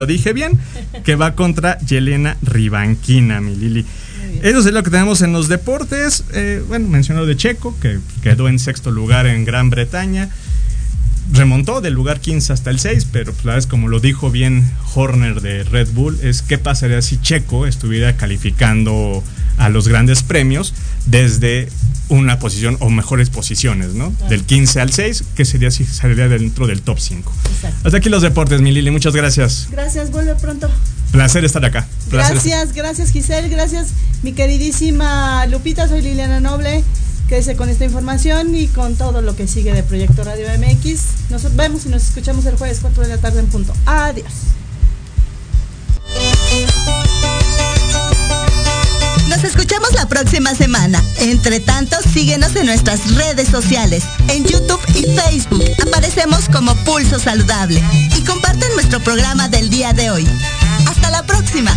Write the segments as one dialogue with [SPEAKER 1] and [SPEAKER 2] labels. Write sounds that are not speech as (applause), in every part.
[SPEAKER 1] lo dije bien, que va contra Yelena Ribanquina, mi Lili. Eso es lo que tenemos en los deportes. Eh, bueno, mencionó de Checo, que quedó en sexto lugar en Gran Bretaña. Remontó del lugar 15 hasta el 6, pero pues, la vez como lo dijo bien Horner de Red Bull, es qué pasaría si Checo estuviera calificando a los grandes premios desde una posición o mejores posiciones, ¿no? Del 15 al 6, que sería si saldría dentro del top 5. Hasta aquí los deportes, mi Lili, muchas gracias.
[SPEAKER 2] Gracias, vuelve pronto.
[SPEAKER 1] Placer estar acá.
[SPEAKER 2] gracias, gracias Giselle, gracias mi queridísima Lupita, soy Liliana Noble. Quédese con esta información y con todo lo que sigue de Proyecto Radio MX. Nos vemos y nos escuchamos el jueves 4 de la tarde en punto. Adiós.
[SPEAKER 3] Nos escuchamos la próxima semana. Entre tanto, síguenos en nuestras redes sociales. En YouTube y Facebook aparecemos como Pulso Saludable. Y comparten nuestro programa del día de hoy. Hasta la próxima.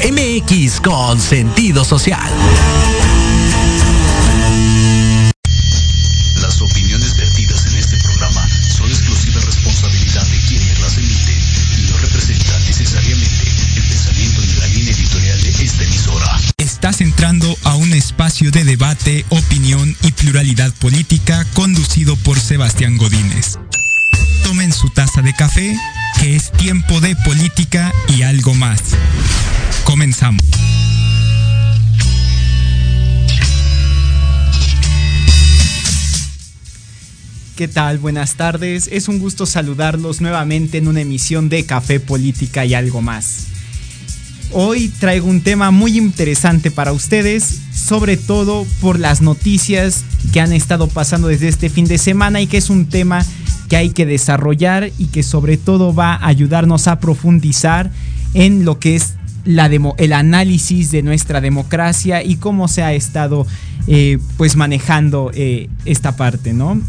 [SPEAKER 4] MX con sentido social.
[SPEAKER 5] Las opiniones vertidas en este programa son exclusiva responsabilidad de quienes las emiten y no representan necesariamente el pensamiento ni la línea editorial de esta emisora.
[SPEAKER 6] Estás entrando a un espacio de debate, opinión y pluralidad política conducido por Sebastián Godínez.
[SPEAKER 7] ¿Qué tal? Buenas tardes. Es un gusto saludarlos nuevamente en una emisión de Café Política y algo más. Hoy traigo un tema muy interesante para ustedes, sobre todo por las noticias que han estado pasando desde este fin de semana y que es un tema que hay que desarrollar y que sobre todo va a ayudarnos a profundizar en lo que es el análisis de nuestra democracia y cómo se ha estado eh, pues manejando eh, esta parte, ¿no?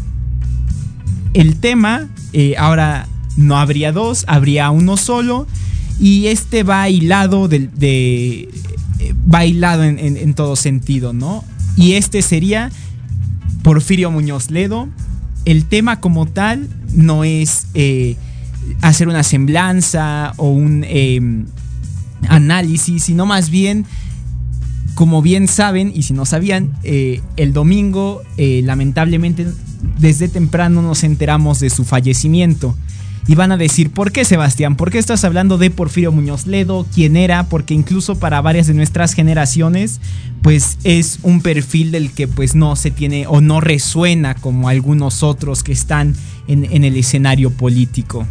[SPEAKER 7] El tema, eh, ahora no habría dos, habría uno solo y este va hilado de, de va hilado en, en todo sentido, ¿no? Y este sería Porfirio Muñoz Ledo. El tema como tal no es eh, hacer una semblanza o un em, análisis, sino más bien, como bien saben, y si no sabían, eh, el domingo eh, lamentablemente desde temprano nos enteramos de su fallecimiento. Y van a decir, ¿por qué Sebastián? ¿Por qué estás hablando de Porfirio Muñoz Ledo? ¿Quién era? Porque incluso para varias de nuestras generaciones, pues es un perfil del que pues no se tiene o no resuena como algunos otros que están en, el escenario político.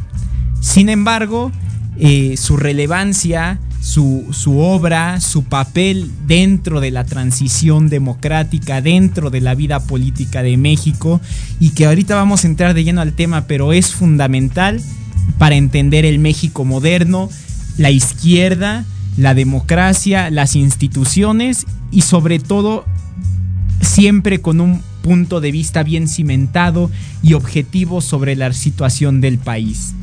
[SPEAKER 7] Sin embargo, eh, su relevancia, su, su, obra, su papel dentro de la transición democrática, dentro de la vida política de México, y que ahorita vamos a entrar de lleno al tema, pero es fundamental para entender el México moderno, la izquierda, la democracia, las instituciones y sobre todo siempre con un punto de vista bien cimentado y objetivo sobre la situación del país.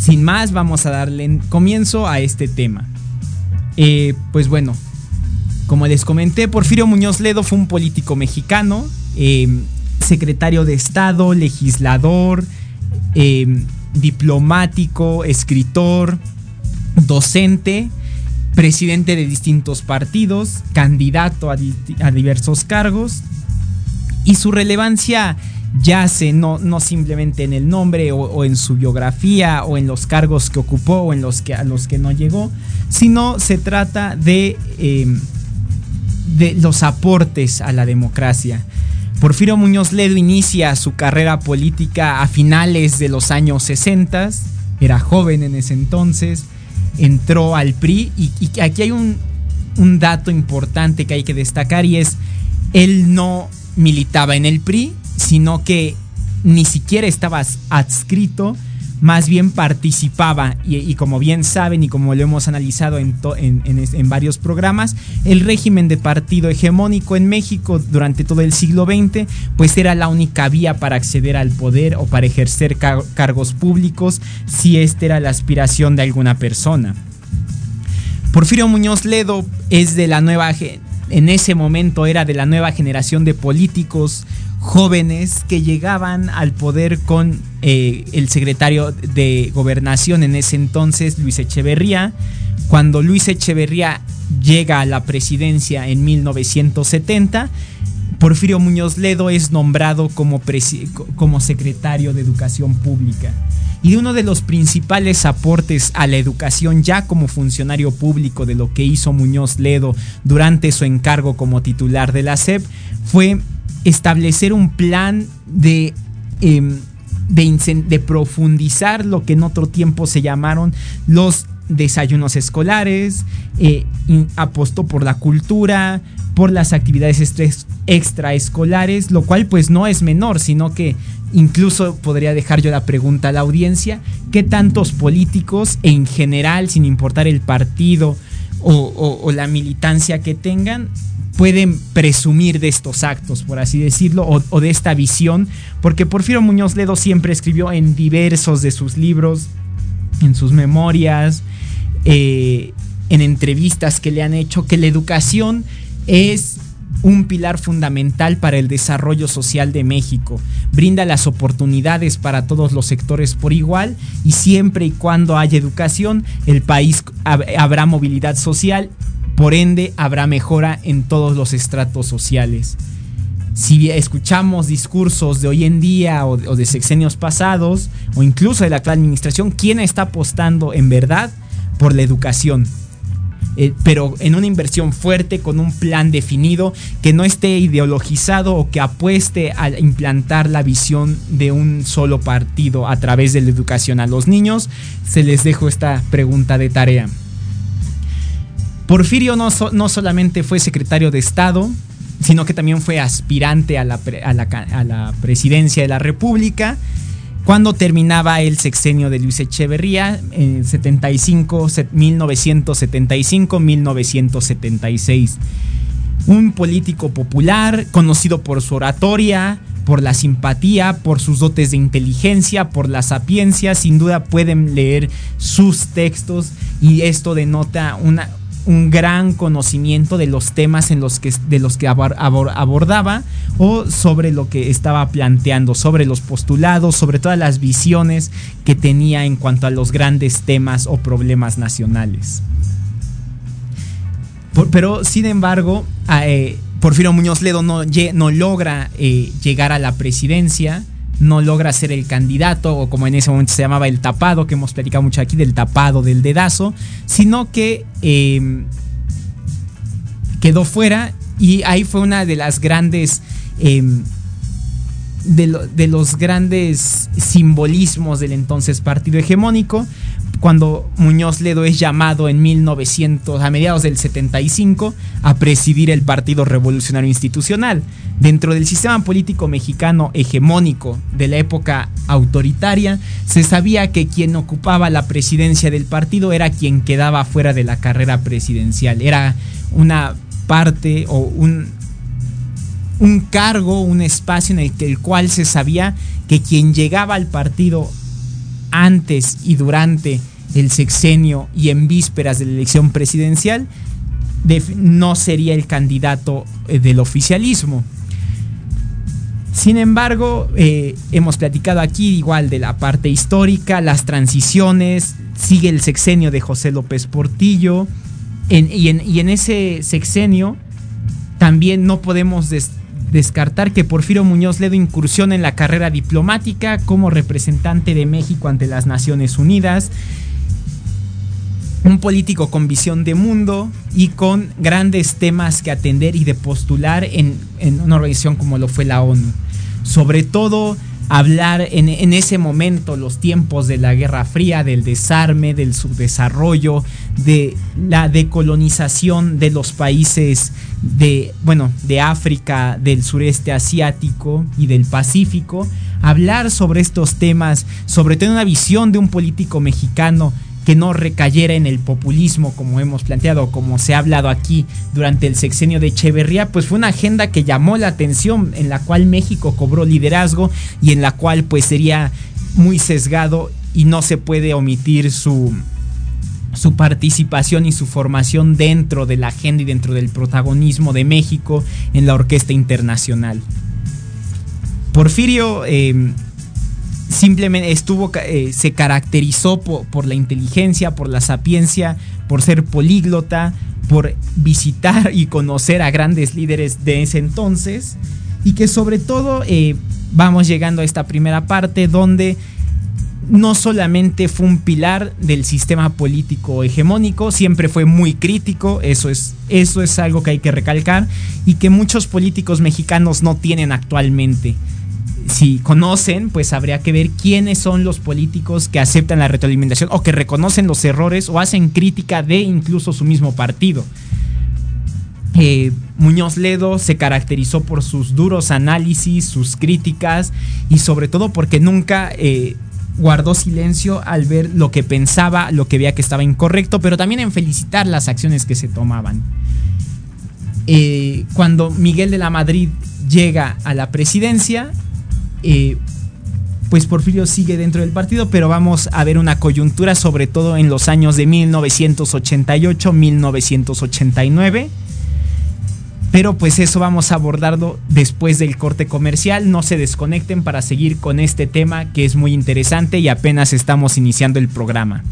[SPEAKER 7] Sin más, vamos a darle comienzo a este tema. Eh, pues bueno, como les comenté, Porfirio Muñoz Ledo fue un político mexicano, eh, secretario de Estado, legislador, eh, diplomático, escritor, docente, presidente de distintos partidos, candidato a, diversos cargos, y su relevancia yace no, no simplemente en el nombre o, en su biografía o en los cargos que ocupó o en los que, a los que no llegó, sino se trata de, em, de los aportes a la democracia. Porfirio Muñoz Ledo inicia su carrera política a finales de los años 60, era joven en ese entonces, entró al PRI y, y aquí hay un, un dato importante que hay que destacar y es, él no militaba en el PRI, sino que ni siquiera estaba adscrito, más bien participaba, y, como bien saben y como lo hemos analizado en, en, varios programas, el régimen de partido hegemónico en México durante todo el siglo XX, pues era la única vía para acceder al poder o para ejercer cargos públicos si esta era la aspiración de alguna persona. Porfirio Muñoz Ledo es de la nueva en ese momento era de la nueva generación de políticos jóvenes que llegaban al poder con eh, el secretario de gobernación en ese entonces, Luis Echeverría. Cuando Luis Echeverría llega a la presidencia en 1970, Porfirio Muñoz Ledo es nombrado como, como secretario de Educación Pública. Y uno de los principales aportes a la educación ya como funcionario público de lo que hizo Muñoz Ledo durante su encargo como titular de la SEP fue establecer un plan de, em, de, profundizar lo que en otro tiempo se llamaron los desayunos escolares, eh, apostó por la cultura, por las actividades extraescolares, lo cual pues no es menor, sino que incluso podría dejar yo la pregunta a la audiencia, ¿qué tantos políticos en general, sin importar el partido o la militancia que tengan, pueden presumir de estos actos, por así decirlo, o, de esta visión, porque Porfirio Muñoz Ledo siempre escribió en diversos de sus libros, en sus memorias, eh, en entrevistas que le han hecho, que la educación es un pilar fundamental para el desarrollo social de México. Brinda las oportunidades para todos los sectores por igual y siempre y cuando haya educación, el país habrá movilidad social por ende habrá mejora en todos los estratos sociales. si escuchamos discursos de hoy en día o, de sexenios pasados o incluso de la actual administración, ¿quién está apostando en verdad por la educación? Eh, pero en una inversión fuerte, con un plan definido, que no esté ideologizado o que apueste a implantar la visión de un solo partido a través de la educación a los niños, se les dejo esta pregunta de tarea. Porfirio no, no solamente fue secretario de Estado, sino que también fue aspirante a la, a la a la presidencia de la República cuando terminaba el sexenio de Luis Echeverría en 75, se- 1975-1976. Un político popular, conocido por su oratoria, por la simpatía, por sus dotes de inteligencia, por la sapiencia. Sin duda pueden leer sus textos y esto denota una, un gran conocimiento de los temas en los que, de los que abor- abor- abordaba o sobre lo que estaba planteando, sobre los postulados, sobre todas las visiones que tenía en cuanto a los grandes temas o problemas nacionales. Pero sin embargo, eh, Porfirio Muñoz Ledo no, no logra eh, llegar a la presidencia, no logra ser el candidato, o como en ese momento se llamaba el tapado, que hemos platicado mucho aquí, del tapado, del dedazo, sino que eh, quedó fuera y ahí fue una de las grandes... de, lo- de los grandes simbolismos del entonces partido hegemónico, cuando Muñoz Ledo es llamado en 1900, a mediados del 75, a presidir el Partido Revolucionario Institucional. Dentro del sistema político mexicano hegemónico de la época autoritaria, se sabía que quien ocupaba la presidencia del partido era quien quedaba fuera de la carrera presidencial. Era una parte o un, un cargo, un espacio en el, que, el cual se sabía que quien llegaba al partido antes y durante el sexenio y en vísperas de la elección presidencial no sería el candidato eh, del oficialismo. Sin embargo, eh, hemos platicado aquí igual de la parte histórica, las transiciones, sigue el sexenio de José López Portillo, y, en, ese sexenio también no podemos descartar que Porfirio Muñoz Ledo incursiona en la carrera diplomática como representante de México ante las Naciones Unidas. Un político con visión de mundo y con grandes temas que atender y de postular en una organización como lo fue la ONU. Sobre todo hablar en, ese momento, los tiempos de la Guerra Fría, del desarme, del subdesarrollo, de la decolonización de los países de, bueno, de África, del sureste asiático y del Pacífico, hablar sobre estos temas, sobre tener una visión de un político mexicano que no recayera en el populismo como hemos planteado, como se ha hablado aquí durante el sexenio de Echeverría, pues fue una agenda que llamó la atención, en la cual México cobró liderazgo y en la cual pues sería muy sesgado y no se puede omitir su, su participación y su formación dentro de la agenda y dentro del protagonismo de México en la orquesta internacional. Porfirio eh, simplemente estuvo, eh, se caracterizó por, la inteligencia, por la sapiencia, por ser políglota, por visitar y conocer a grandes líderes de ese entonces y que sobre todo eh, vamos llegando a esta primera parte donde no solamente fue un pilar del sistema político hegemónico, siempre fue muy crítico, eso es, eso es algo que hay que recalcar y que muchos políticos mexicanos no tienen actualmente. Si conocen, pues habría que ver quiénes son los políticos que aceptan la retroalimentación o que reconocen los errores o hacen crítica de incluso su mismo partido. Eh, Muñoz Ledo se caracterizó por sus duros análisis, sus críticas y sobre todo porque nunca eh, guardó silencio al ver lo que pensaba, lo que veía que estaba incorrecto, pero también en felicitar las acciones que se tomaban. Eh, cuando Miguel de la Madrid llega a la presidencia, pues Porfirio sigue dentro del partido, pero vamos a ver una coyuntura sobre todo en los años de 1988-1989. Pero pues eso vamos a abordarlo después del corte comercial. No se desconecten para seguir con este tema que es muy interesante y apenas estamos iniciando el programa.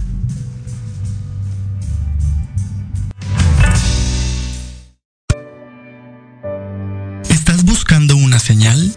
[SPEAKER 8] ¿Estás buscando una señal?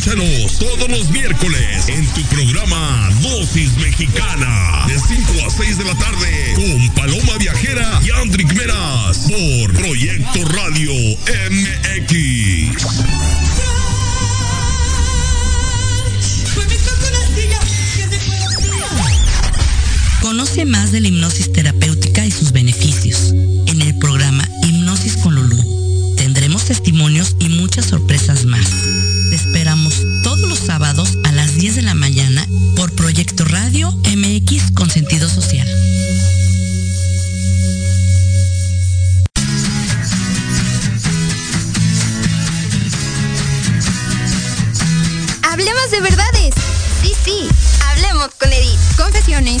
[SPEAKER 9] Escúchanos todos los miércoles en tu programa Dosis Mexicana de 5 a 6 de la tarde con Paloma Viajera y Andrick Meras por Proyecto Radio MX.
[SPEAKER 10] Conoce más de la hipnosis terapéutica y sus beneficios en el programa testimonios y muchas sorpresas más. Te esperamos todos los sábados a las 10 de la mañana por Proyecto Radio MX con sentido social.
[SPEAKER 11] Hablemos de verdades. Sí, sí, hablemos con Edith. Confesiones,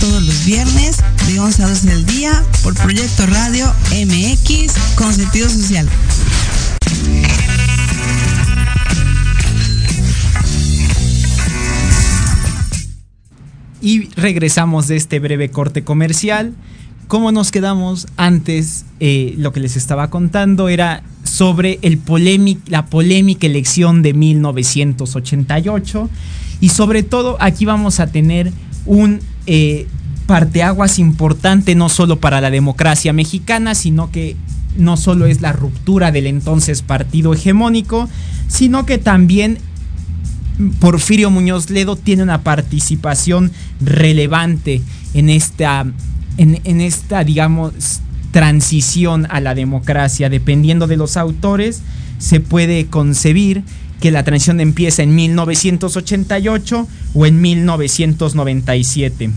[SPEAKER 12] todos los viernes de 11 a 12 del día por Proyecto Radio MX con sentido social.
[SPEAKER 7] Y regresamos de este breve corte comercial. Como nos quedamos antes, eh, lo que les estaba contando era sobre el la polémica elección de 1988. Y sobre todo aquí vamos a tener un eh, parteaguas importante no solo para la democracia mexicana, sino que no solo es la ruptura del entonces partido hegemónico, sino que también Porfirio Muñoz Ledo tiene una participación relevante en esta, en, esta, digamos, transición a la democracia. Dependiendo de los autores, se puede concebir que la transición empieza en 1988 o en 1997.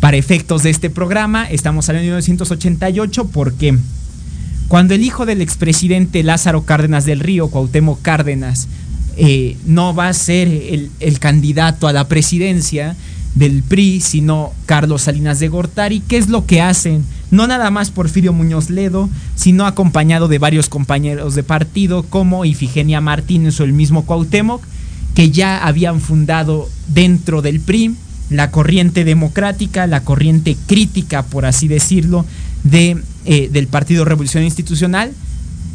[SPEAKER 7] Para efectos de este programa, estamos hablando de 1988 porque cuando el hijo del expresidente Lázaro Cárdenas del Río, Cuauhtémoc Cárdenas, eh, no va a ser el, candidato a la presidencia del PRI, sino Carlos Salinas de Gortari. ¿Qué es lo que hacen? No nada más Porfirio Muñoz Ledo, sino acompañado de varios compañeros de partido como Ifigenia Martínez o el mismo Cuauhtémoc, que ya habían fundado dentro del PRI la corriente democrática, la corriente crítica, por así decirlo, de, eh, del Partido Revolución Institucional,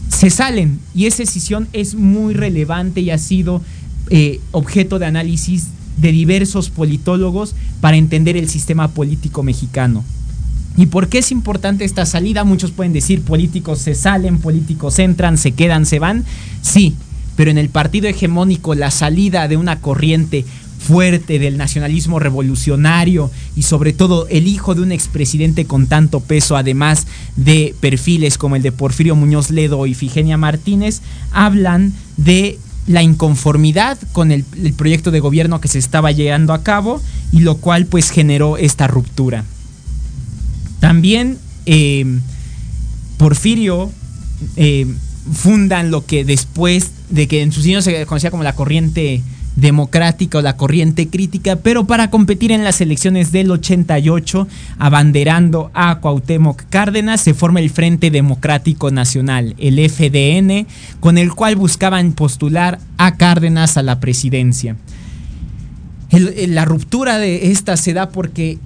[SPEAKER 7] se salen y esa decisión es muy relevante y ha sido eh, objeto de análisis de diversos politólogos para entender el sistema político mexicano. ¿Y por qué es importante esta salida? Muchos pueden decir políticos se salen, políticos entran, se quedan, se van. Sí, pero en el partido hegemónico la salida de una corriente fuerte del nacionalismo revolucionario y sobre todo el hijo de un expresidente con tanto peso, además de perfiles como el de Porfirio Muñoz Ledo y Figenia Martínez, hablan de la inconformidad con el, proyecto de gobierno que se estaba llevando a cabo y lo cual pues generó esta ruptura. También eh, Porfirio eh, fundan lo que después de que en sus años se conocía como la corriente democrática o la corriente crítica, pero para competir en las elecciones del 88, abanderando a Cuauhtémoc Cárdenas, se forma el Frente Democrático Nacional, el FDN, con el cual buscaban postular a Cárdenas a la presidencia. la ruptura de esta se da porque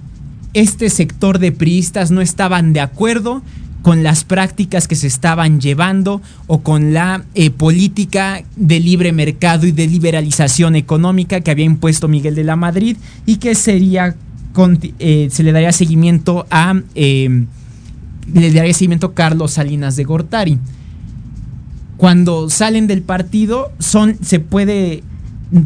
[SPEAKER 7] este sector de priistas no estaban de acuerdo con las prácticas que se estaban llevando o con la eh, política de libre mercado y de liberalización económica que había impuesto Miguel de la Madrid y que sería eh, se le daría seguimiento a em, le daría seguimiento a Carlos Salinas de Gortari. Cuando salen del partido son se puede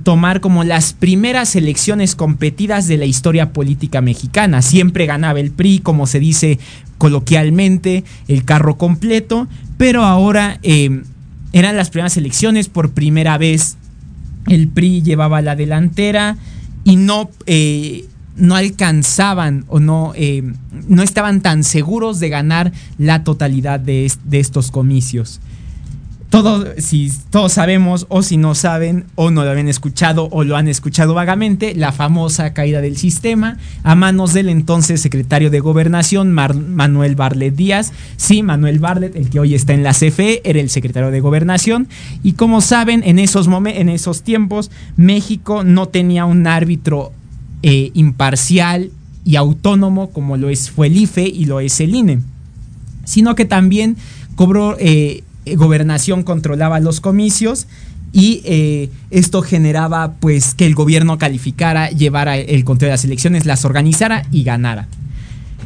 [SPEAKER 7] tomar como las primeras elecciones competidas de la historia política mexicana. Siempre ganaba el PRI, como se dice coloquialmente, el carro completo, pero ahora eh, eran las primeras elecciones, por primera vez el PRI llevaba la delantera y no, eh, no alcanzaban o no, eh, no estaban tan seguros de ganar la totalidad de estos comicios todos, si todos sabemos o si no saben o no lo habían escuchado o lo han escuchado vagamente, la famosa caída del sistema a manos del entonces secretario de gobernación Manuel Barlet Díaz. Sí, Manuel Barlet, el que hoy está en la CFE, era el secretario de gobernación. Y como saben, en esos, en esos tiempos México no tenía un árbitro eh, imparcial y autónomo como lo es fue el IFE y lo es el INE, sino que también cobró... Eh, eh, gobernación controlaba los comicios y eh, esto generaba pues que el gobierno calificara, llevara el control de las elecciones, las organizara y ganara.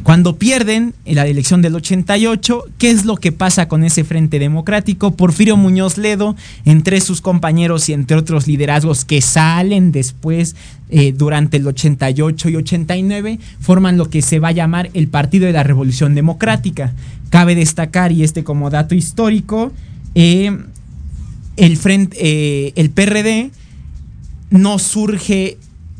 [SPEAKER 7] Cuando pierden en la elección del 88, ¿qué es lo que pasa con ese Frente Democrático? Porfirio Muñoz Ledo, entre sus compañeros y entre otros liderazgos que salen después eh, durante el 88 y 89, forman lo que se va a llamar el Partido de la Revolución Democrática. Cabe destacar, y este como dato histórico, eh, el, frente, eh, el PRD no surge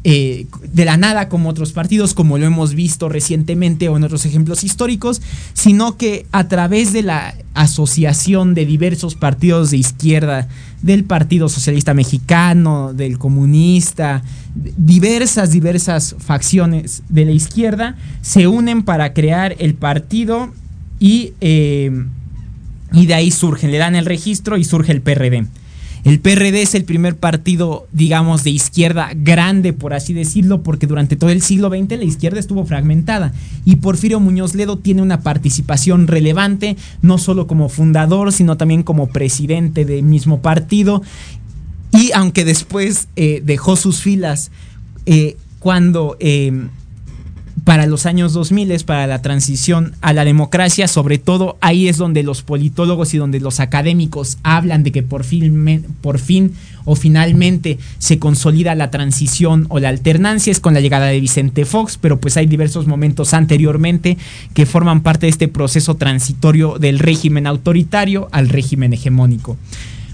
[SPEAKER 7] eh, de la nada como otros partidos, como lo hemos visto recientemente o en otros ejemplos históricos, sino que a través de la asociación de diversos partidos de izquierda, del Partido Socialista Mexicano, del Comunista, diversas, diversas facciones de la izquierda, se unen para crear el partido y, eh, y de ahí surgen, le dan el registro y surge el PRD. El PRD es el primer partido, digamos, de izquierda grande, por así decirlo, porque durante todo el siglo XX la izquierda estuvo fragmentada. Y Porfirio Muñoz Ledo tiene una participación relevante, no solo como fundador, sino también como presidente del mismo partido. Y aunque después eh, dejó sus filas eh, cuando eh, para los años 2000, para la transición a la democracia, sobre todo ahí es donde los politólogos y donde los académicos hablan de que por fin, por fin o finalmente se consolida la transición o la alternancia, es con la llegada de Vicente Fox, pero pues hay diversos momentos anteriormente que forman parte de este proceso transitorio del régimen autoritario al régimen hegemónico.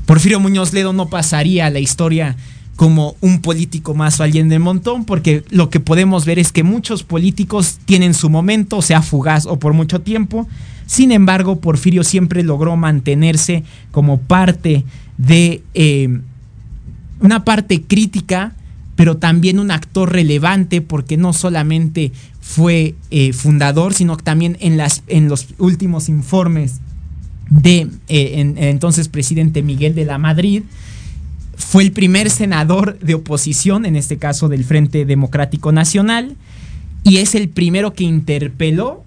[SPEAKER 7] Porfirio Muñoz Ledo no pasaría a la historia como un político más o alguien del montón, porque lo que podemos ver es que muchos políticos tienen su momento, sea fugaz o por mucho tiempo. Sin embargo, Porfirio siempre logró mantenerse como parte de eh, una parte crítica, pero también un actor relevante, porque no solamente fue eh, fundador, sino también en, las, en los últimos informes de eh, entonces presidente Miguel de la Madrid, fue el primer senador de oposición, en este caso del Frente Democrático Nacional, y es el primero que interpeló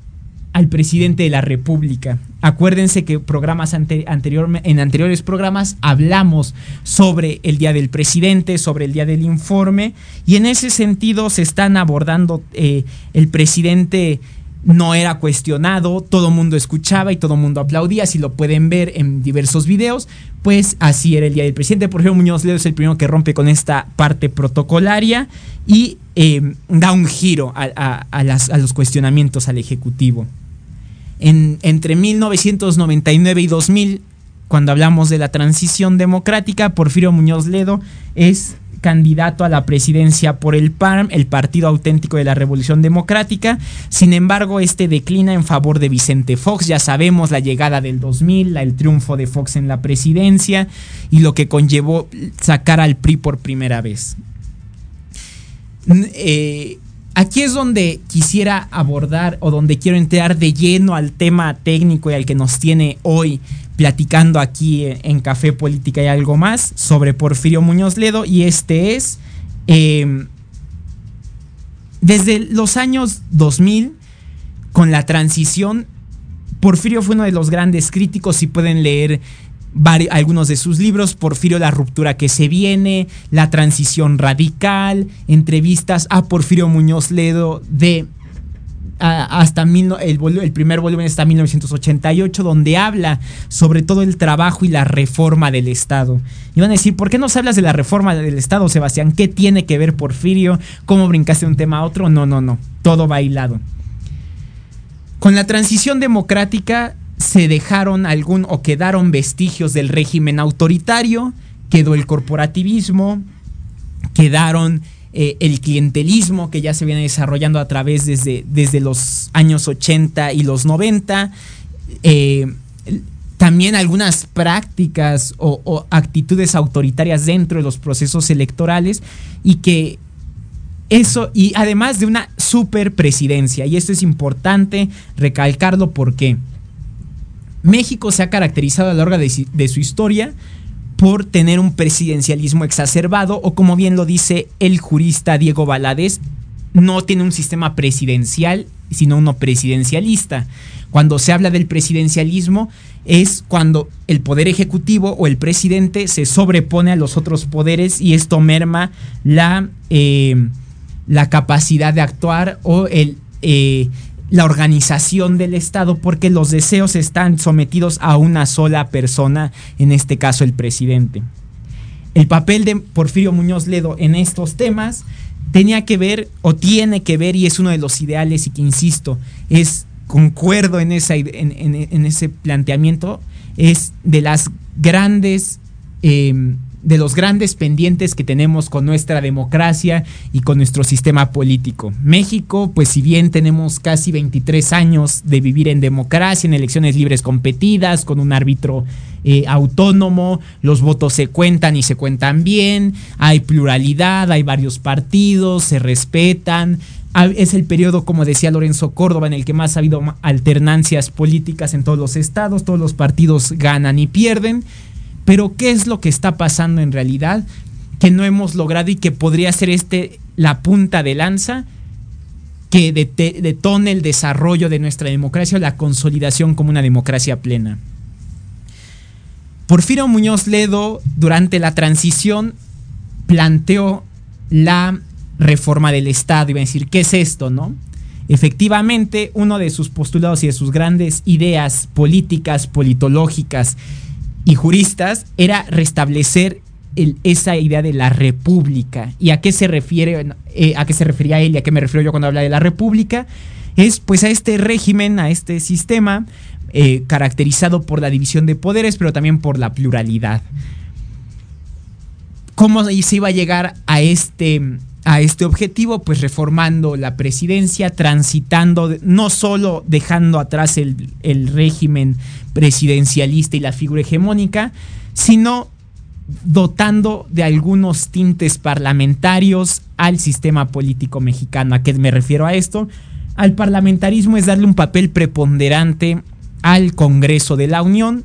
[SPEAKER 7] al presidente de la República. Acuérdense que programas anterior, en anteriores programas hablamos sobre el Día del Presidente, sobre el Día del Informe, y en ese sentido se están abordando eh, el presidente no era cuestionado, todo mundo escuchaba y todo mundo aplaudía, si lo pueden ver en diversos videos, pues así era el día del presidente. Por ejemplo, Muñoz Ledo es el primero que rompe con esta parte protocolaria y eh, da un giro a, los cuestionamientos al Ejecutivo. En, entre 1999 y 2000, cuando hablamos de la transición democrática, Porfirio Muñoz Ledo es candidato a la presidencia por el PARM, el Partido Auténtico de la Revolución Democrática. Sin embargo, este declina en favor de Vicente Fox. Ya sabemos la llegada del 2000, el triunfo de Fox en la presidencia y lo que conllevó sacar al PRI por primera vez. Eh, aquí es donde quisiera abordar o donde quiero entrar de lleno al tema técnico y al que nos tiene hoy platicando aquí en Café Política y algo más sobre Porfirio Muñoz Ledo y este es em, desde los años 2000 con la transición Porfirio fue uno de los grandes críticos si pueden leer algunos de sus libros, Porfirio la ruptura que se viene, la transición radical, entrevistas a Porfirio Muñoz Ledo de hasta el, primer volumen está 1988, donde habla sobre todo el trabajo y la reforma del Estado. Y van a decir, ¿por qué nos hablas de la reforma del Estado, Sebastián? ¿Qué tiene que ver Porfirio? ¿Cómo brincaste de un tema a otro? No, no, no, todo bailado. Con la transición democrática se dejaron algún o quedaron vestigios del régimen autoritario, quedó el corporativismo, quedaron eh, el clientelismo que ya se viene desarrollando a través desde, desde los años 80 y los 90. Eh, también algunas prácticas o, actitudes autoritarias dentro de los procesos electorales y que eso, y además de una superpresidencia, y esto es importante recalcarlo porque México se ha caracterizado a lo largo de, de su historia por tener un presidencialismo exacerbado o como bien lo dice el jurista Diego Valadez, no tiene un sistema presidencial, sino uno presidencialista. Cuando se habla del presidencialismo es cuando el poder ejecutivo o el presidente se sobrepone a los otros poderes y esto merma la, eh, la capacidad de actuar o el, eh, la organización del Estado porque los deseos están sometidos a una sola persona, en este caso el presidente. El papel de Porfirio Muñoz Ledo en estos temas tenía que ver o tiene que ver y es uno de los ideales y que insisto, es concuerdo en, esa, en, ese planteamiento, es de las grandes... Em, de los grandes pendientes que tenemos con nuestra democracia y con nuestro sistema político. México, pues si bien tenemos casi 23 años de vivir en democracia, en elecciones libres competidas, con un árbitro eh, autónomo, los votos se cuentan y se cuentan bien, hay pluralidad, hay varios partidos, se respetan, es el periodo, como decía Lorenzo Córdoba, en el que más ha habido alternancias políticas en todos los estados, todos los partidos ganan y pierden. Pero ¿qué es lo que está pasando en realidad que no hemos logrado y que podría ser este la punta de lanza que detone el desarrollo de nuestra democracia o la consolidación como una democracia plena? Porfirio Muñoz Ledo, durante la transición, planteó la reforma del Estado. Iba a decir, ¿qué es esto, no? Efectivamente, uno de sus postulados y de sus grandes ideas políticas, politológicas y juristas era restablecer esa idea de la república. ¿Y a qué se refiere, eh, a qué se refería él y a qué me refiero yo cuando habla de la república? Es pues a este régimen, a este sistema eh, caracterizado por la división de poderes, pero también por la pluralidad. ¿Cómo se iba a llegar a este, a este objetivo? Pues reformando la presidencia, transitando, no solo dejando atrás el, régimen presidencialista y la figura hegemónica, sino dotando de algunos tintes parlamentarios al sistema político mexicano. ¿A qué me refiero a esto? Al parlamentarismo es darle un papel preponderante al Congreso de la Unión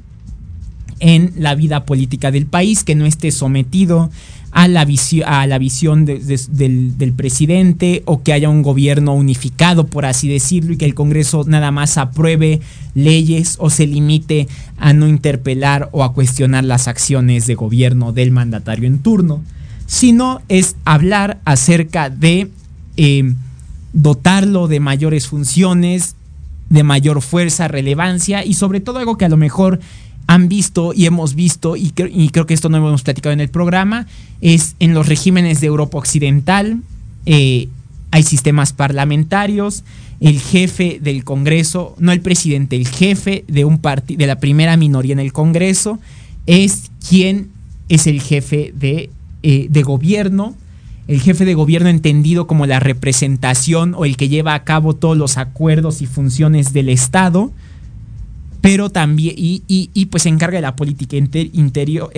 [SPEAKER 7] en la vida política del país, que no esté sometido a la, a la visión del, presidente o que haya un gobierno unificado, por así decirlo, y que el Congreso nada más apruebe leyes o se limite a no interpelar o a cuestionar las acciones de gobierno del mandatario en turno, sino es hablar acerca de eh, dotarlo de mayores funciones, de mayor fuerza, relevancia y sobre todo algo que a lo mejor han visto y hemos visto, y, creo que esto no hemos platicado en el programa, es en los regímenes de Europa Occidental, eh, hay sistemas parlamentarios, el jefe del Congreso, no el presidente, el jefe de, un de la primera minoría en el Congreso, es quien es el jefe eh, de gobierno, el jefe de gobierno entendido como la representación o el que lleva a cabo todos los acuerdos y funciones del Estado, pero también, y, pues se encarga de la política interior,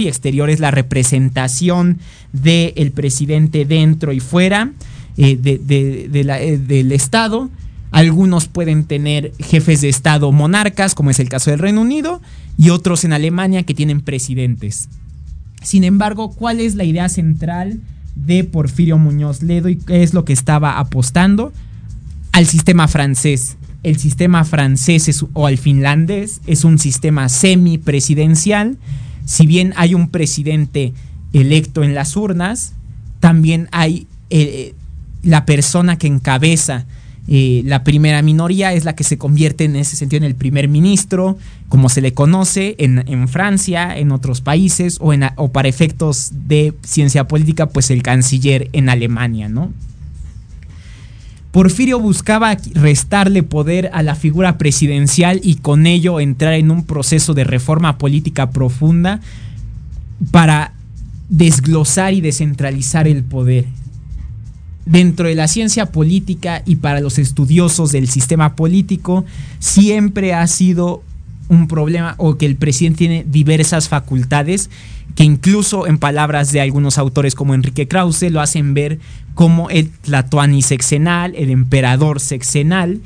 [SPEAKER 7] y exterior, es la representación del presidente dentro y fuera eh, de, eh, del Estado. Algunos pueden tener jefes de Estado monarcas, como es el caso del Reino Unido, y otros en Alemania que tienen presidentes. Sin embargo, ¿cuál es la idea central de Porfirio Muñoz Ledo y qué es lo que estaba apostando? Al sistema francés el sistema francés o el finlandés es un sistema semipresidencial. Si bien hay un presidente electo en las urnas, también hay eh, la persona que encabeza eh, la primera minoría, es la que se convierte en ese sentido en el primer ministro, como se le conoce en, Francia, en otros países, o, en, o para efectos de ciencia política, pues el canciller en Alemania, ¿no? Porfirio buscaba restarle poder a la figura presidencial y con ello entrar en un proceso de reforma política profunda para desglosar y descentralizar el poder. Dentro de la ciencia política y para los estudiosos del sistema político, siempre ha sido un problema o que el presidente tiene diversas facultades que incluso en palabras de algunos autores como Enrique Krause lo hacen ver como el Tlatoani sexenal, el emperador sexenal,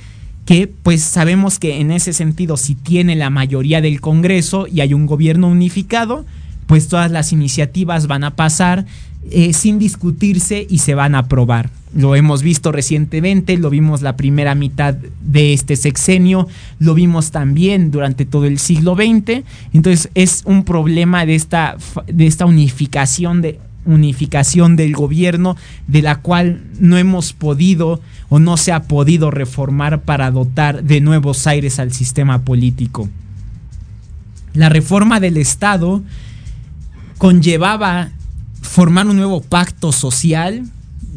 [SPEAKER 7] que pues sabemos que en ese sentido si tiene la mayoría del Congreso y hay un gobierno unificado, pues todas las iniciativas van a pasar eh, sin discutirse y se van a aprobar. Lo hemos visto recientemente, lo vimos la primera mitad de este sexenio, lo vimos también durante todo el siglo XX. Entonces es un problema de esta, de esta unificación, de, unificación del gobierno de la cual no hemos podido o no se ha podido reformar para dotar de nuevos aires al sistema político. La reforma del Estado conllevaba formar un nuevo pacto social,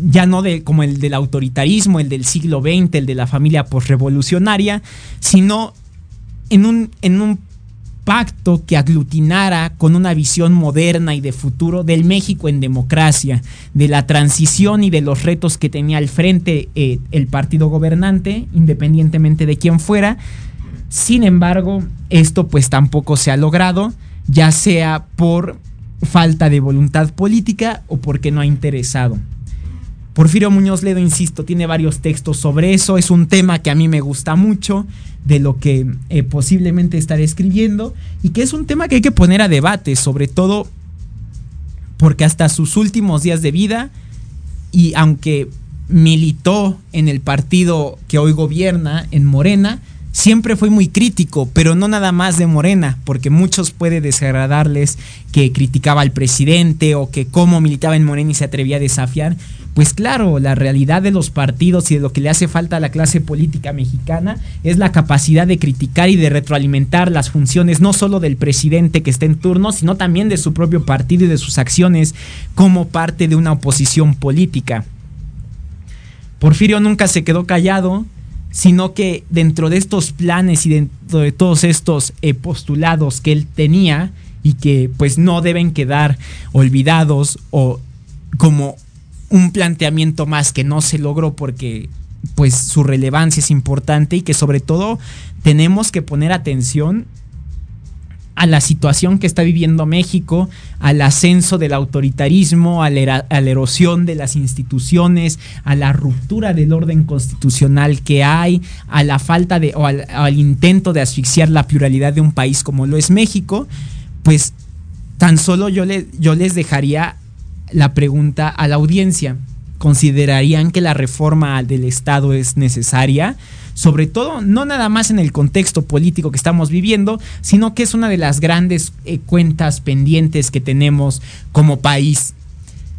[SPEAKER 7] ya no de, como el del autoritarismo, el del siglo XX, el de la familia postrevolucionaria, sino en un, en un pacto que aglutinara con una visión moderna y de futuro del México en democracia, de la transición y de los retos que tenía al frente eh, el partido gobernante, independientemente de quién fuera. Sin embargo, esto pues tampoco se ha logrado, ya sea por falta de voluntad política o porque no ha interesado. Porfirio Muñoz Ledo, insisto, tiene varios textos sobre eso, es un tema que a mí me gusta mucho, de lo que eh, posiblemente estaré escribiendo, y que es un tema que hay que poner a debate, sobre todo porque hasta sus últimos días de vida, y aunque militó en el partido que hoy gobierna, en Morena, siempre fue muy crítico, pero no nada más de Morena, porque muchos puede desagradarles que criticaba al presidente o que cómo militaba en Morena y se atrevía a desafiar. Pues claro, la realidad de los partidos y de lo que le hace falta a la clase política mexicana es la capacidad de criticar y de retroalimentar las funciones no solo del presidente que está en turno, sino también de su propio partido y de sus acciones como parte de una oposición política. Porfirio nunca se quedó callado, sino que dentro de estos planes y dentro de todos estos eh, postulados que él tenía y que pues no deben quedar olvidados o como un planteamiento más que no se logró porque pues su relevancia es importante y que sobre todo tenemos que poner atención a la situación que está viviendo México, al ascenso del autoritarismo, a la, erosión de las instituciones, a la ruptura del orden constitucional que hay, a la falta de, o al, intento de asfixiar la pluralidad de un país como lo es México, pues tan solo yo, yo les dejaría la pregunta a la audiencia. ¿Considerarían que la reforma del Estado es necesaria? sobre todo no nada más en el contexto político que estamos viviendo, sino que es una de las grandes eh, cuentas pendientes que tenemos como país.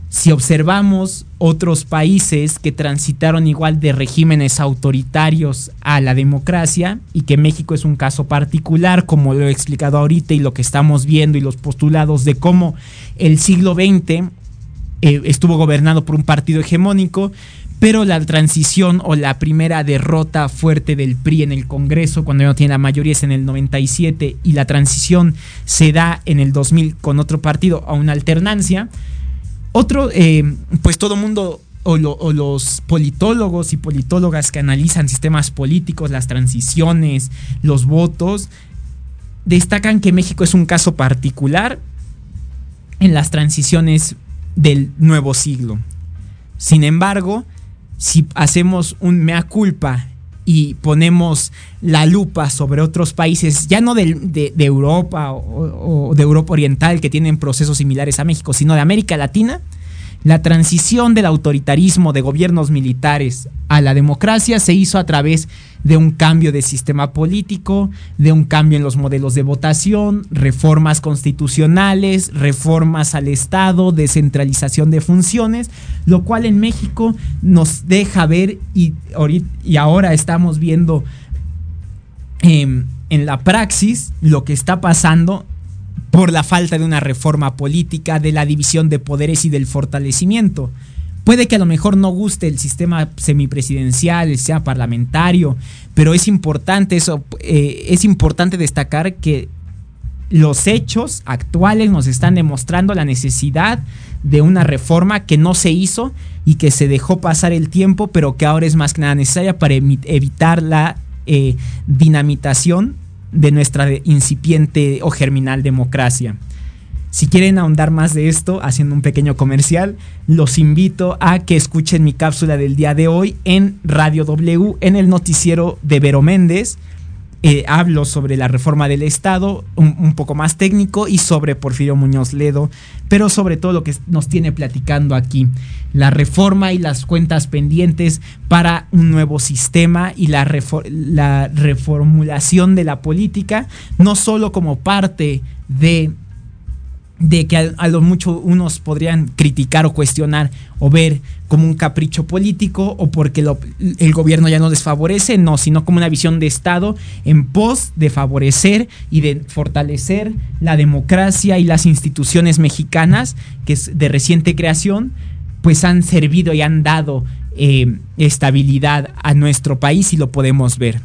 [SPEAKER 7] Si observamos otros países que transitaron igual de regímenes autoritarios a la democracia y que México es un caso particular, como lo he explicado ahorita y lo que estamos viendo y los postulados de cómo el siglo XX eh, estuvo gobernado por un partido hegemónico, pero la transición o la primera derrota fuerte del PRI en el Congreso, cuando ya no tiene la mayoría, es en el 97 y la transición se da en el 2000 con otro partido a una alternancia, Otro, eh, pues todo mundo o, o, los politólogos y politólogas que analizan sistemas políticos, las transiciones, los votos, destacan que México es un caso particular en las transiciones del nuevo siglo. Sin embargo, si hacemos un mea culpa y ponemos la lupa sobre otros países, ya no de, Europa o, de Europa Oriental que tienen procesos similares a México, sino de América Latina, la transición del autoritarismo de gobiernos militares a la democracia se hizo a través de un cambio de sistema político, de un cambio en los modelos de votación, reformas constitucionales, reformas al Estado, descentralización de funciones, lo cual en México nos deja ver y, y ahora estamos viendo em, en la praxis lo que está pasando por la falta de una reforma política, de la división de poderes y del fortalecimiento. Puede que a lo mejor no guste el sistema semipresidencial, sea parlamentario, pero es importante eso, eh, es importante destacar que los hechos actuales nos están demostrando la necesidad de una reforma que no se hizo y que se dejó pasar el tiempo, pero que ahora es más que nada necesaria para evitar la eh, dinamitación de nuestra incipiente o germinal democracia. Si quieren ahondar más de esto, haciendo un pequeño comercial, los invito a que escuchen mi cápsula del día de hoy en Radio W, en el noticiero de Vero Méndez. Eh, hablo sobre la reforma del Estado, un, poco más técnico, y sobre Porfirio Muñoz Ledo, pero sobre todo lo que nos tiene platicando aquí, la reforma y las cuentas pendientes para un nuevo sistema y la, la reformulación de la política, no solo como parte de de que a, lo mucho unos podrían criticar o cuestionar o ver como un capricho político o porque el gobierno ya no les favorece, no, sino como una visión de Estado en pos de favorecer y de fortalecer la democracia y las instituciones mexicanas, que es de reciente creación, pues han servido y han dado eh, estabilidad a nuestro país y lo podemos ver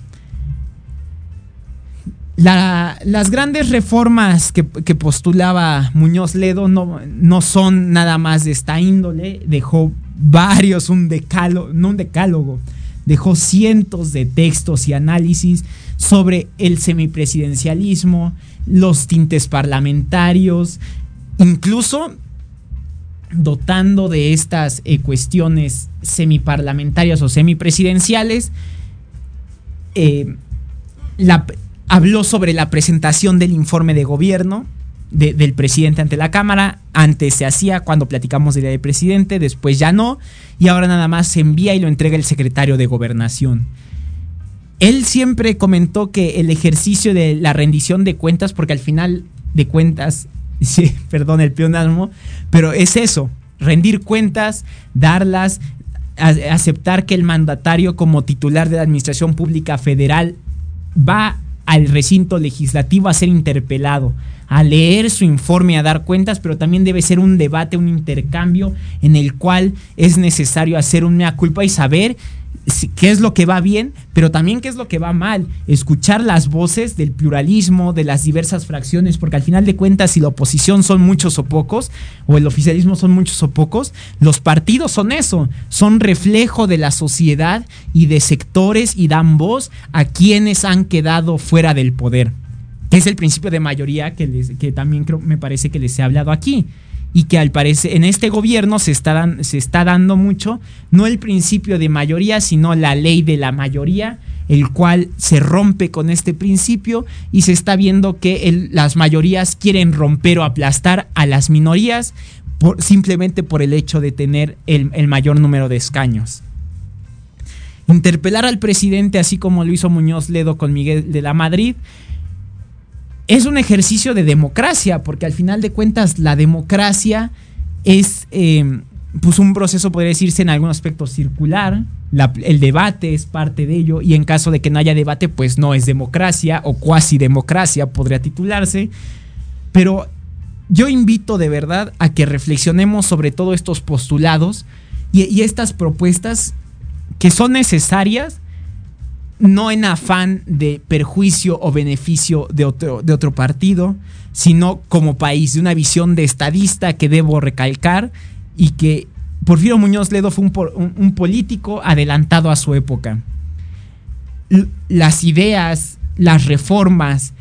[SPEAKER 7] las grandes reformas que, postulaba Muñoz Ledo no, no, son nada más de esta índole. Dejó varios, un decálogo, no un decálogo, dejó cientos de textos y análisis sobre el semipresidencialismo, los tintes parlamentarios, incluso dotando de estas eh, cuestiones semiparlamentarias o semipresidenciales, eh, la, habló sobre la presentación del informe de gobierno del presidente ante la Cámara. Antes se hacía cuando platicamos de la del presidente, después ya no, y ahora nada más se envía y lo entrega el secretario de gobernación. Él siempre comentó que el ejercicio de la rendición de cuentas, porque al final de cuentas, (laughs) sí, perdón el pionasmo, pero es eso, rendir cuentas, darlas, aceptar que el mandatario como titular de la Administración Pública Federal va al recinto legislativo a ser interpelado, a leer su informe, a dar cuentas, pero también debe ser un debate, un intercambio en el cual es necesario hacer una culpa y saber qué es lo que va bien, pero también qué es lo que va mal. Escuchar las voces del pluralismo, de las diversas fracciones, porque al final de cuentas, si la oposición son muchos o pocos, o el oficialismo son muchos o pocos, los partidos son eso, son reflejo de la sociedad y de sectores y dan voz a quienes han quedado fuera del poder. Es el principio de mayoría que, que también creo, me parece que les he hablado aquí y que al parecer en este gobierno se está, se está dando mucho, no el principio de mayoría, sino la ley de la mayoría, el cual se rompe con este principio y se está viendo que las mayorías quieren romper o aplastar a las minorías por, simplemente por el hecho de tener el, el mayor número de escaños. Interpelar al presidente, así como lo hizo Muñoz Ledo con Miguel de la Madrid, es un ejercicio de democracia, porque al final de cuentas la democracia es em, pues un proceso, podría decirse, en algún aspecto circular. el debate es parte de ello y en caso de que no haya debate, pues no es democracia o cuasi democracia, podría titularse. Pero yo invito de verdad a que reflexionemos sobre todos estos postulados y estas propuestas que son necesarias no en afán de perjuicio o beneficio de otro, de otro partido, sino como país, de una visión de estadista que debo recalcar, y que Porfirio Muñoz Ledo fue un, político adelantado a su época. las ideas, las reformas,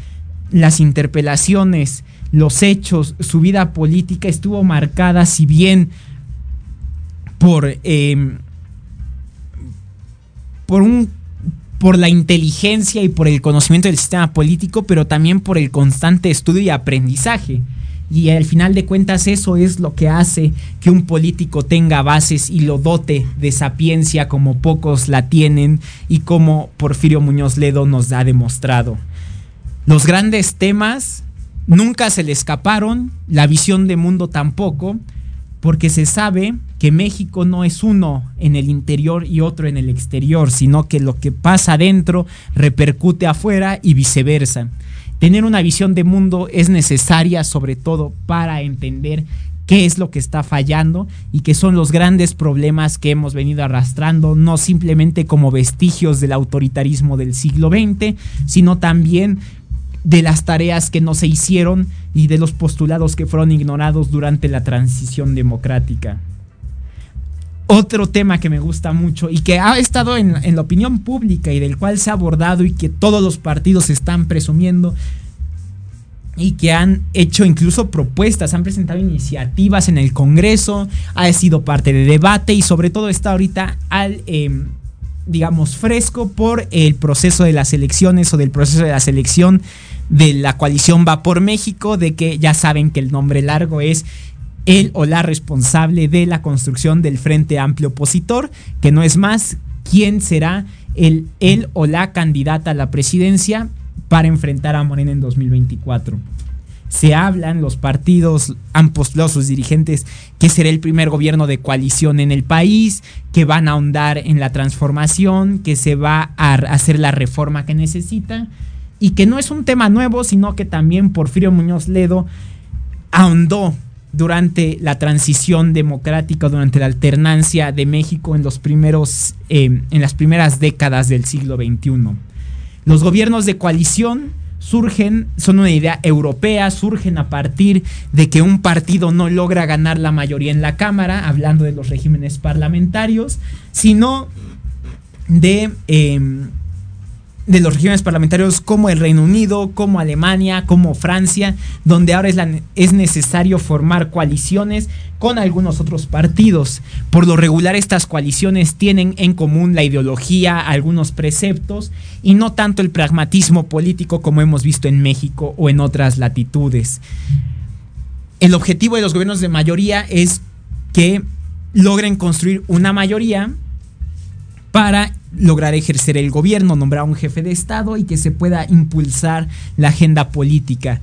[SPEAKER 7] las interpelaciones, los hechos, su vida política estuvo marcada, si bien por, em, por un por la inteligencia y por el conocimiento del sistema político, pero también por el constante estudio y aprendizaje. Y al final de cuentas eso es lo que hace que un político tenga bases y lo dote de sapiencia como pocos la tienen y como Porfirio Muñoz Ledo nos ha demostrado. Los grandes temas nunca se le escaparon, la visión de mundo tampoco, porque se sabe que México no es uno en el interior y otro en el exterior, sino que lo que pasa adentro repercute afuera y viceversa. Tener una visión de mundo es necesaria sobre todo para entender qué es lo que está fallando y qué son los grandes problemas que hemos venido arrastrando, no simplemente como vestigios del autoritarismo del siglo XX, sino también de las tareas que no se hicieron y de los postulados que fueron ignorados durante la transición democrática. Otro tema que me gusta mucho y que ha estado en, la opinión pública y del cual se ha abordado y que todos los partidos están presumiendo y que han hecho incluso propuestas, han presentado iniciativas en el Congreso, ha sido parte de debate y sobre todo está ahorita al, em, digamos, fresco por el proceso de las elecciones o del proceso de la selección de la coalición Va por México, de que ya saben que el nombre largo es el o la responsable de la construcción del Frente Amplio Opositor, que no es más quién será el, el o la candidata a la presidencia para enfrentar a Morena en 2024. Se hablan, los partidos han postulado sus dirigentes que será el primer gobierno de coalición en el país, que van a ahondar en la transformación, que se va a hacer la reforma que necesita y que no es un tema nuevo, sino que también Porfirio Muñoz Ledo ahondó durante la transición democrática, durante la alternancia de México en los primeros, eh, en las primeras décadas del siglo XXI. Los gobiernos de coalición surgen, son una idea europea, surgen a partir de que un partido no logra ganar la mayoría en la Cámara, hablando de los regímenes parlamentarios, sino de em, de los regímenes parlamentarios como el Reino Unido, como Alemania, como Francia, donde ahora es, es, necesario formar coaliciones con algunos otros partidos. Por lo regular estas coaliciones tienen en común la ideología, algunos preceptos y no tanto el pragmatismo político como hemos visto en México o en otras latitudes. El objetivo de los gobiernos de mayoría es que logren construir una mayoría para lograr ejercer el gobierno, nombrar un jefe de Estado y que se pueda impulsar la agenda política.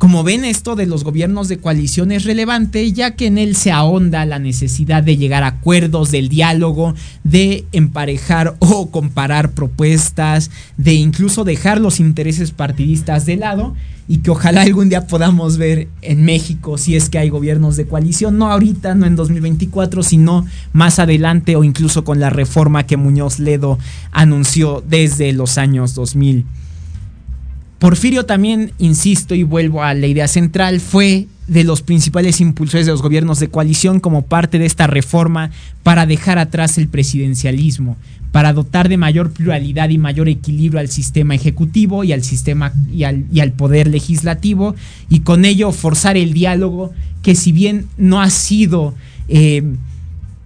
[SPEAKER 7] Como ven, esto de los gobiernos de coalición es relevante, ya que en él se ahonda la necesidad de llegar a acuerdos, del diálogo, de emparejar (laughs) o comparar propuestas, de incluso dejar los intereses partidistas de lado y que ojalá algún día podamos ver en México si es que hay gobiernos de coalición, no ahorita, no en 2024, sino más adelante o incluso con la reforma que Muñoz Ledo anunció desde los años 2000. Porfirio también, insisto y vuelvo a la idea central, fue de los principales impulsores de los gobiernos de coalición como parte de esta reforma para dejar atrás el presidencialismo, para dotar de mayor pluralidad y mayor equilibrio al sistema ejecutivo y al sistema y al, poder legislativo y con ello forzar el diálogo que si bien no ha sido eh,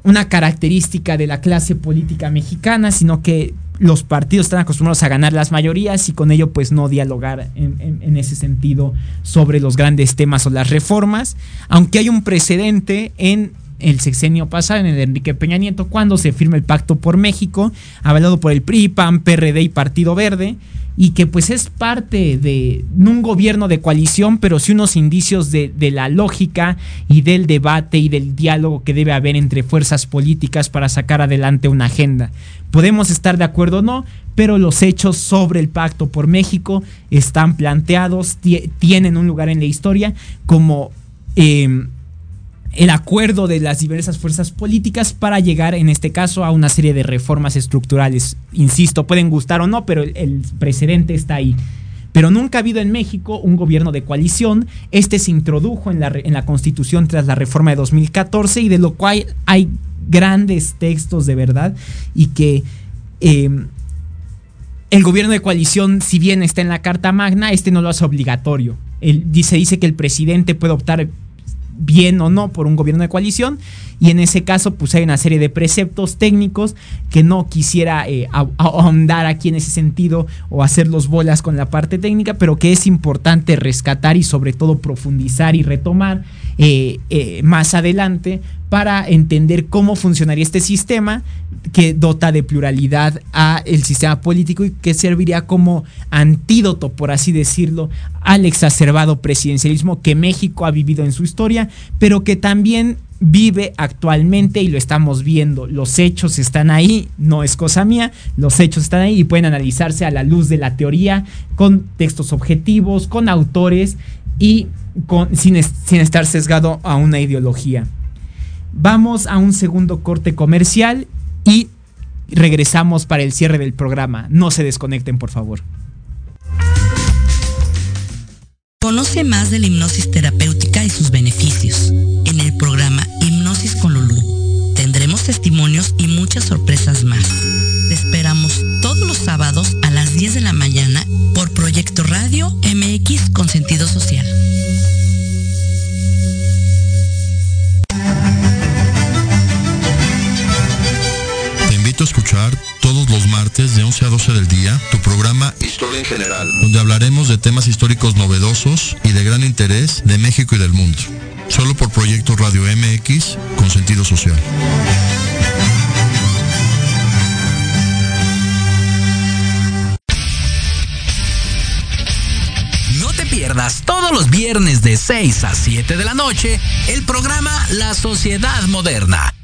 [SPEAKER 7] una característica de la clase política mexicana, sino que los partidos están acostumbrados a ganar las mayorías y con ello pues no dialogar en, en ese sentido sobre los grandes temas o las reformas, aunque hay un precedente en el sexenio pasado, en el Enrique Peña Nieto, cuando se firma el Pacto por México, avalado por el PRI, PAN, PRD y Partido Verde, y que pues es parte de, un gobierno de coalición, pero sí unos indicios de, de, la lógica y del debate y del diálogo que debe haber entre fuerzas políticas para sacar adelante una agenda. Podemos estar de acuerdo o no, pero los hechos sobre el pacto por México están planteados, tienen un lugar en la historia como... Eh, el acuerdo de las diversas fuerzas políticas para llegar, en este caso, a una serie de reformas estructurales. Insisto, pueden gustar o no, pero el, precedente está ahí. Pero nunca ha habido en México un gobierno de coalición. Este se introdujo en la, en la Constitución tras la reforma de 2014 y de lo cual hay grandes textos de verdad y que eh, el gobierno de coalición, si bien está en la Carta Magna, este no lo hace obligatorio. Él dice, dice que el presidente puede optar bien o no por un gobierno de coalición y en ese caso pues hay una serie de preceptos técnicos que no quisiera eh, ahondar aquí en ese sentido o hacer los bolas con la parte técnica pero que es importante rescatar y sobre todo profundizar y retomar eh, eh, más adelante para entender cómo funcionaría este sistema que dota de pluralidad a el sistema político y que serviría como antídoto, por así decirlo, al exacerbado presidencialismo que México ha vivido en su historia, pero que también vive actualmente y lo estamos viendo. Los hechos están ahí, no es cosa mía, los hechos están ahí y pueden analizarse a la luz de la teoría, con textos objetivos, con autores y sin, sin estar sesgado a una ideología. Vamos a un segundo corte comercial y regresamos para el cierre del programa. No se desconecten, por favor.
[SPEAKER 10] Conoce más de la hipnosis terapéutica y sus beneficios testimonios y muchas sorpresas más. Te esperamos todos los sábados a las 10 de la mañana por Proyecto Radio MX con sentido social.
[SPEAKER 13] a escuchar todos los martes de 11 a 12 del día tu programa Historia en General, donde hablaremos de temas históricos novedosos y de gran interés de México y del mundo. Solo por Proyecto Radio MX con sentido social.
[SPEAKER 4] No te pierdas todos los viernes de 6 a 7 de la noche el programa La Sociedad Moderna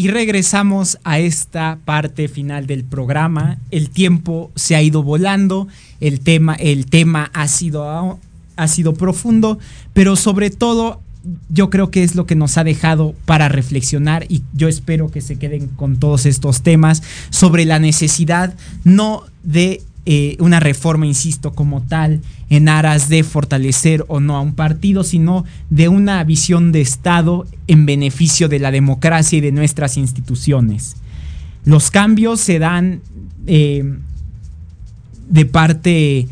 [SPEAKER 7] Y regresamos a esta parte final del programa. El tiempo se ha ido volando, el tema, el tema ha, sido, ha sido profundo, pero sobre todo yo creo que es lo que nos ha dejado para reflexionar y yo espero que se queden con todos estos temas sobre la necesidad no de eh, una reforma, insisto, como tal, en aras de fortalecer o no a un partido, sino de una visión de Estado en beneficio de la democracia y de nuestras instituciones. Los cambios se dan eh, de parte,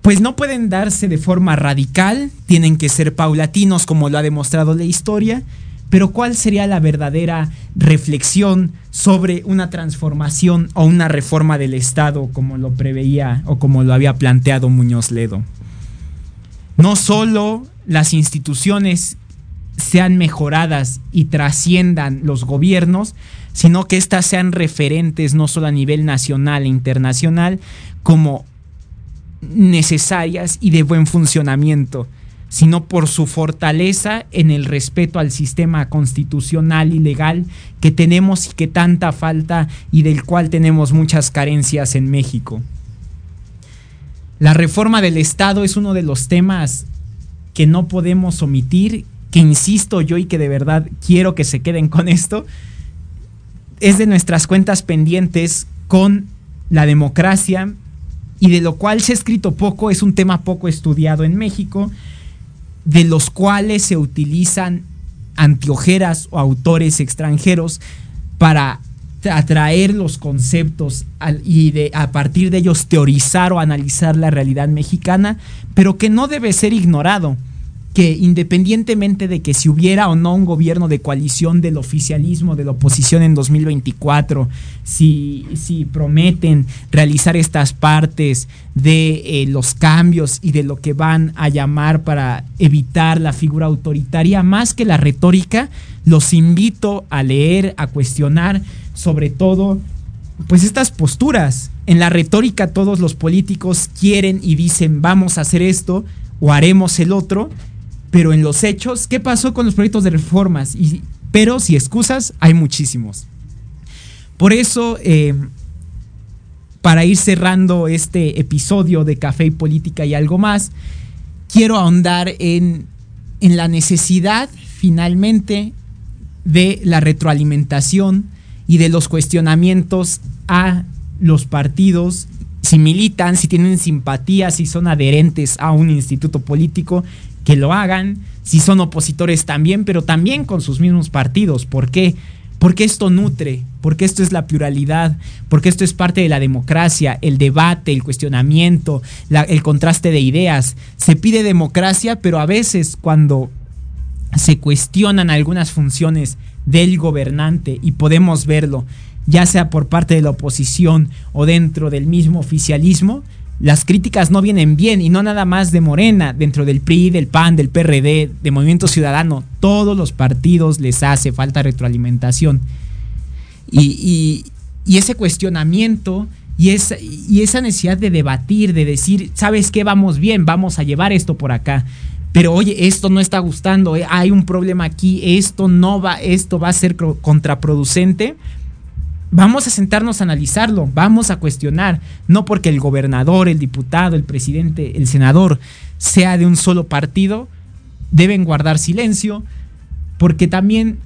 [SPEAKER 7] pues no pueden darse de forma radical, tienen que ser paulatinos como lo ha demostrado la historia, pero ¿cuál sería la verdadera reflexión sobre una transformación o una reforma del Estado como lo preveía o como lo había planteado Muñoz Ledo? No solo las instituciones sean mejoradas y trasciendan los gobiernos, sino que éstas sean referentes no solo a nivel nacional e internacional, como necesarias y de buen funcionamiento sino por su fortaleza en el respeto al sistema constitucional y legal que tenemos y que tanta falta y del cual tenemos muchas carencias en México. La reforma del Estado es uno de los temas que no podemos omitir, que insisto yo y que de verdad quiero que se queden con esto, es de nuestras cuentas pendientes con la democracia y de lo cual se ha escrito poco, es un tema poco estudiado en México, de los cuales se utilizan antiojeras o autores extranjeros para atraer los conceptos y de, a partir de ellos teorizar o analizar la realidad mexicana, pero que no debe ser ignorado que independientemente de que si hubiera o no un gobierno de coalición del oficialismo, de la oposición en 2024, si, si prometen realizar estas partes de eh, los cambios y de lo que van a llamar para evitar la figura autoritaria, más que la retórica, los invito a leer, a cuestionar, sobre todo, pues estas posturas. En la retórica todos los políticos quieren y dicen vamos a hacer esto o haremos el otro, pero en los hechos, ¿qué pasó con los proyectos de reformas? Y, pero si excusas, hay muchísimos. Por eso, eh, para ir cerrando este episodio de Café y Política y algo más, quiero ahondar en, en la necesidad finalmente de la retroalimentación y de los cuestionamientos a los partidos, si militan, si tienen simpatía, si son adherentes a un instituto político que lo hagan, si son opositores también, pero también con sus mismos partidos. ¿Por qué? Porque esto nutre, porque esto es la pluralidad, porque esto es parte de la democracia, el debate, el cuestionamiento, el contraste de ideas. Se pide democracia, pero a veces cuando se cuestionan algunas funciones del gobernante y podemos verlo, ya sea por parte de la oposición o dentro del mismo oficialismo, las críticas no vienen bien y no nada más de Morena, dentro del PRI, del PAN, del PRD, de Movimiento Ciudadano, todos los partidos les hace falta retroalimentación. Y, ese cuestionamiento y esa, necesidad de debatir, de decir, ¿sabes qué? Vamos bien, vamos a llevar esto por acá. Pero oye, esto no está gustando, eh, hay un problema aquí, esto no va, esto va a ser contraproducente vamos a sentarnos a analizarlo, vamos a cuestionar, no porque el gobernador, el diputado, el presidente, el senador sea de un solo partido, deben guardar silencio, porque también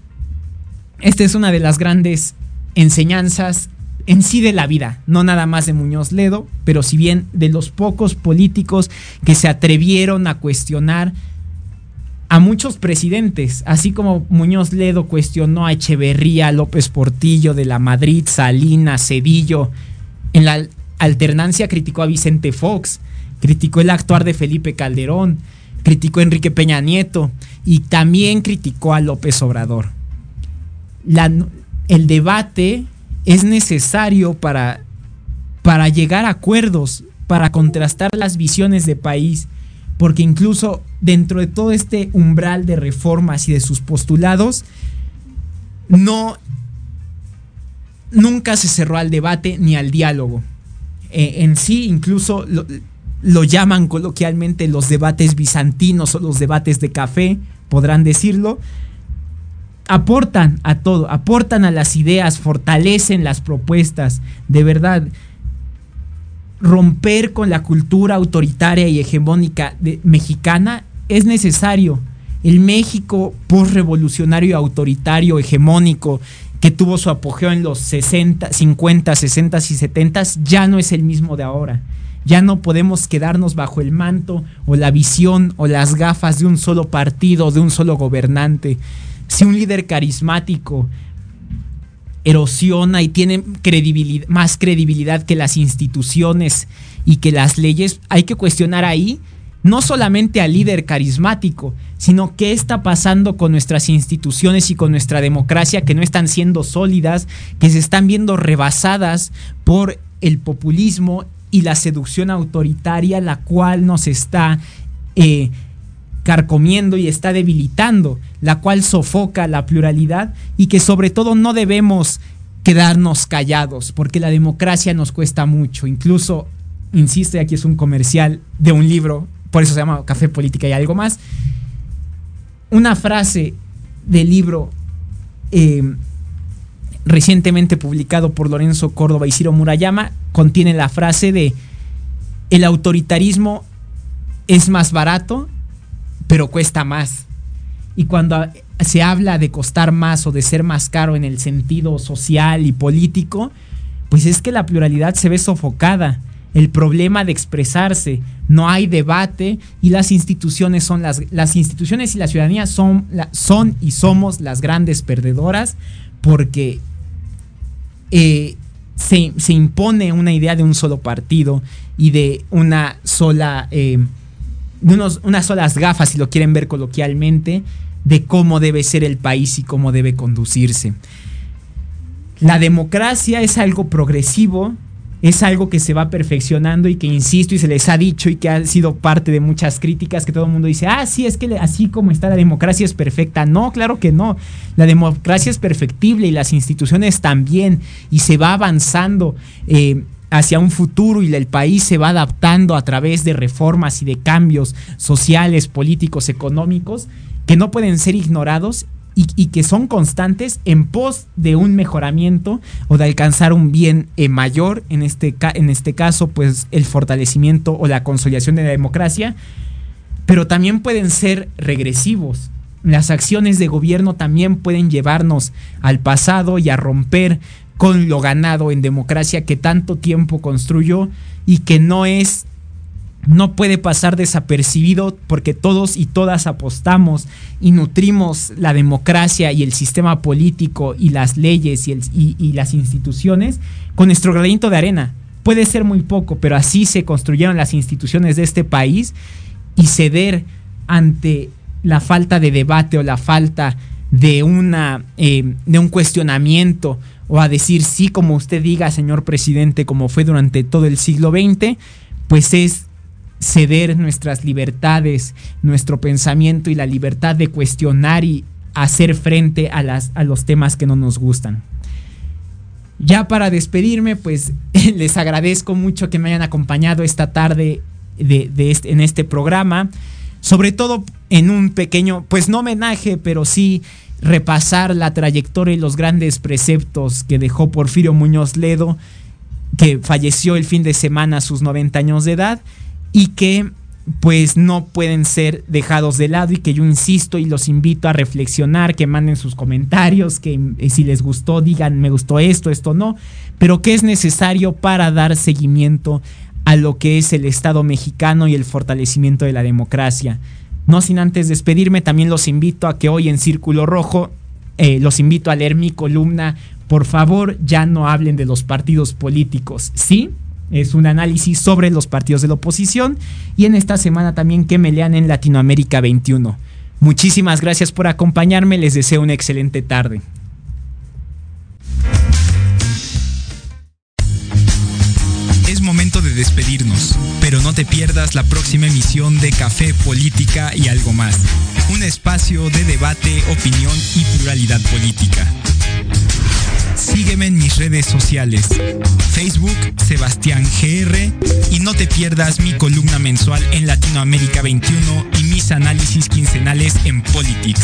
[SPEAKER 7] esta es una de las grandes enseñanzas en sí de la vida, no nada más de Muñoz Ledo, pero si bien de los pocos políticos que se atrevieron a cuestionar a muchos presidentes, así como Muñoz Ledo cuestionó a Echeverría, López Portillo, de la Madrid, Salinas, Cedillo. En la alternancia criticó a Vicente Fox, criticó el actuar de Felipe Calderón, criticó a Enrique Peña Nieto y también criticó a López Obrador. el debate es necesario para, para llegar a acuerdos, para contrastar las visiones de país porque incluso dentro de todo este umbral de reformas y de sus postulados, no, nunca se cerró al debate ni al diálogo. Eh, en sí, incluso lo, lo, llaman coloquialmente los debates bizantinos o los debates de café, podrán decirlo. Aportan a todo, aportan a las ideas, fortalecen las propuestas, de verdad romper con la cultura autoritaria y hegemónica mexicana es necesario. El México postrevolucionario, autoritario, hegemónico, que tuvo su apogeo en los 60, 50, 60 y 70 ya no es el mismo de ahora. Ya no podemos quedarnos bajo el manto o la visión o las gafas de un solo partido, de un solo gobernante. Si un líder carismático erosiona y tiene más credibilidad que las instituciones y que las leyes, hay que cuestionar ahí no solamente al líder carismático, sino qué está pasando con nuestras instituciones y con nuestra democracia que no están siendo sólidas, que se están viendo rebasadas por el populismo y la seducción autoritaria, la cual nos está eh, carcomiendo y está debilitando, la cual sofoca la pluralidad y que sobre todo no debemos quedarnos callados, porque la democracia nos cuesta mucho. Incluso, insisto, aquí es un comercial de un libro, por eso se llama Café, Política y algo más. Una frase del libro eh, recientemente publicado por Lorenzo Córdoba y Ciro Murayama contiene la frase de el autoritarismo es más barato pero cuesta más. Y cuando se habla de costar más o de ser más caro en el sentido social y político, pues es que la pluralidad se ve sofocada. El problema de expresarse, no hay debate y las instituciones son las, las instituciones y la ciudadanía son, son y somos las grandes perdedoras porque eh, se, impone una idea de un solo partido y de una sola, eh, de unos, unas solas gafas, si lo quieren ver coloquialmente, de cómo debe ser el país y cómo debe conducirse. La democracia es algo progresivo, es algo que se va perfeccionando y que insisto y se les ha dicho y que ha sido parte de muchas críticas que todo el mundo dice, ah, sí, es que así como está la democracia es perfecta. No, claro que no. La democracia es perfectible y las instituciones también y se va avanzando. Eh, hacia un futuro y el país se va adaptando a través de reformas y de cambios sociales, políticos, económicos que no pueden ser ignorados y, que son constantes en pos de un mejoramiento o de alcanzar un bien eh, mayor, en este, en este caso, pues el fortalecimiento o la consolidación de la democracia, pero también pueden ser regresivos. Las acciones de gobierno también pueden llevarnos al pasado y a romper con lo ganado en democracia que tanto tiempo construyó y que no es no puede pasar desapercibido porque todos y todas apostamos y nutrimos la democracia y el sistema político y las leyes y, las instituciones con nuestro granito de arena. Puede ser muy poco, pero así se construyeron las instituciones de este país y ceder ante la falta de debate o la falta de, una, eh, de un cuestionamiento o a decir sí como usted diga, señor presidente, como fue durante todo el siglo XX, pues es ceder nuestras libertades, nuestro pensamiento y la libertad de cuestionar y hacer frente a, las, a los temas que no nos gustan. Ya para despedirme, pues (laughs) les agradezco mucho que me hayan acompañado esta tarde de, en este programa, sobre todo en un pequeño, pues no homenaje, pero sí repasar la trayectoria y los grandes preceptos que dejó Porfirio Muñoz Ledo, que falleció el fin de semana a sus 90 años de edad y que pues no pueden ser dejados de lado y que yo insisto y los invito a reflexionar, que manden sus comentarios, que eh, si les gustó digan me gustó esto, esto no, pero que es necesario para dar seguimiento a lo que es el Estado mexicano y el fortalecimiento de la democracia. No sin antes despedirme, también los invito a que hoy en Círculo Rojo, eh, los invito a leer mi columna, por favor ya no hablen de los partidos políticos, ¿sí? Es un análisis sobre los partidos de la oposición y en esta semana también que me lean en Latinoamérica 21. Muchísimas gracias por acompañarme, les deseo una excelente tarde.
[SPEAKER 6] Despedirnos, pero no te pierdas la próxima emisión de Café, Política y algo más. Un espacio de debate, opinión y pluralidad política. Sígueme en mis redes sociales. Facebook, Sebastián GR. Y no te pierdas mi columna mensual en Latinoamérica 21 y mis análisis quincenales en Politics.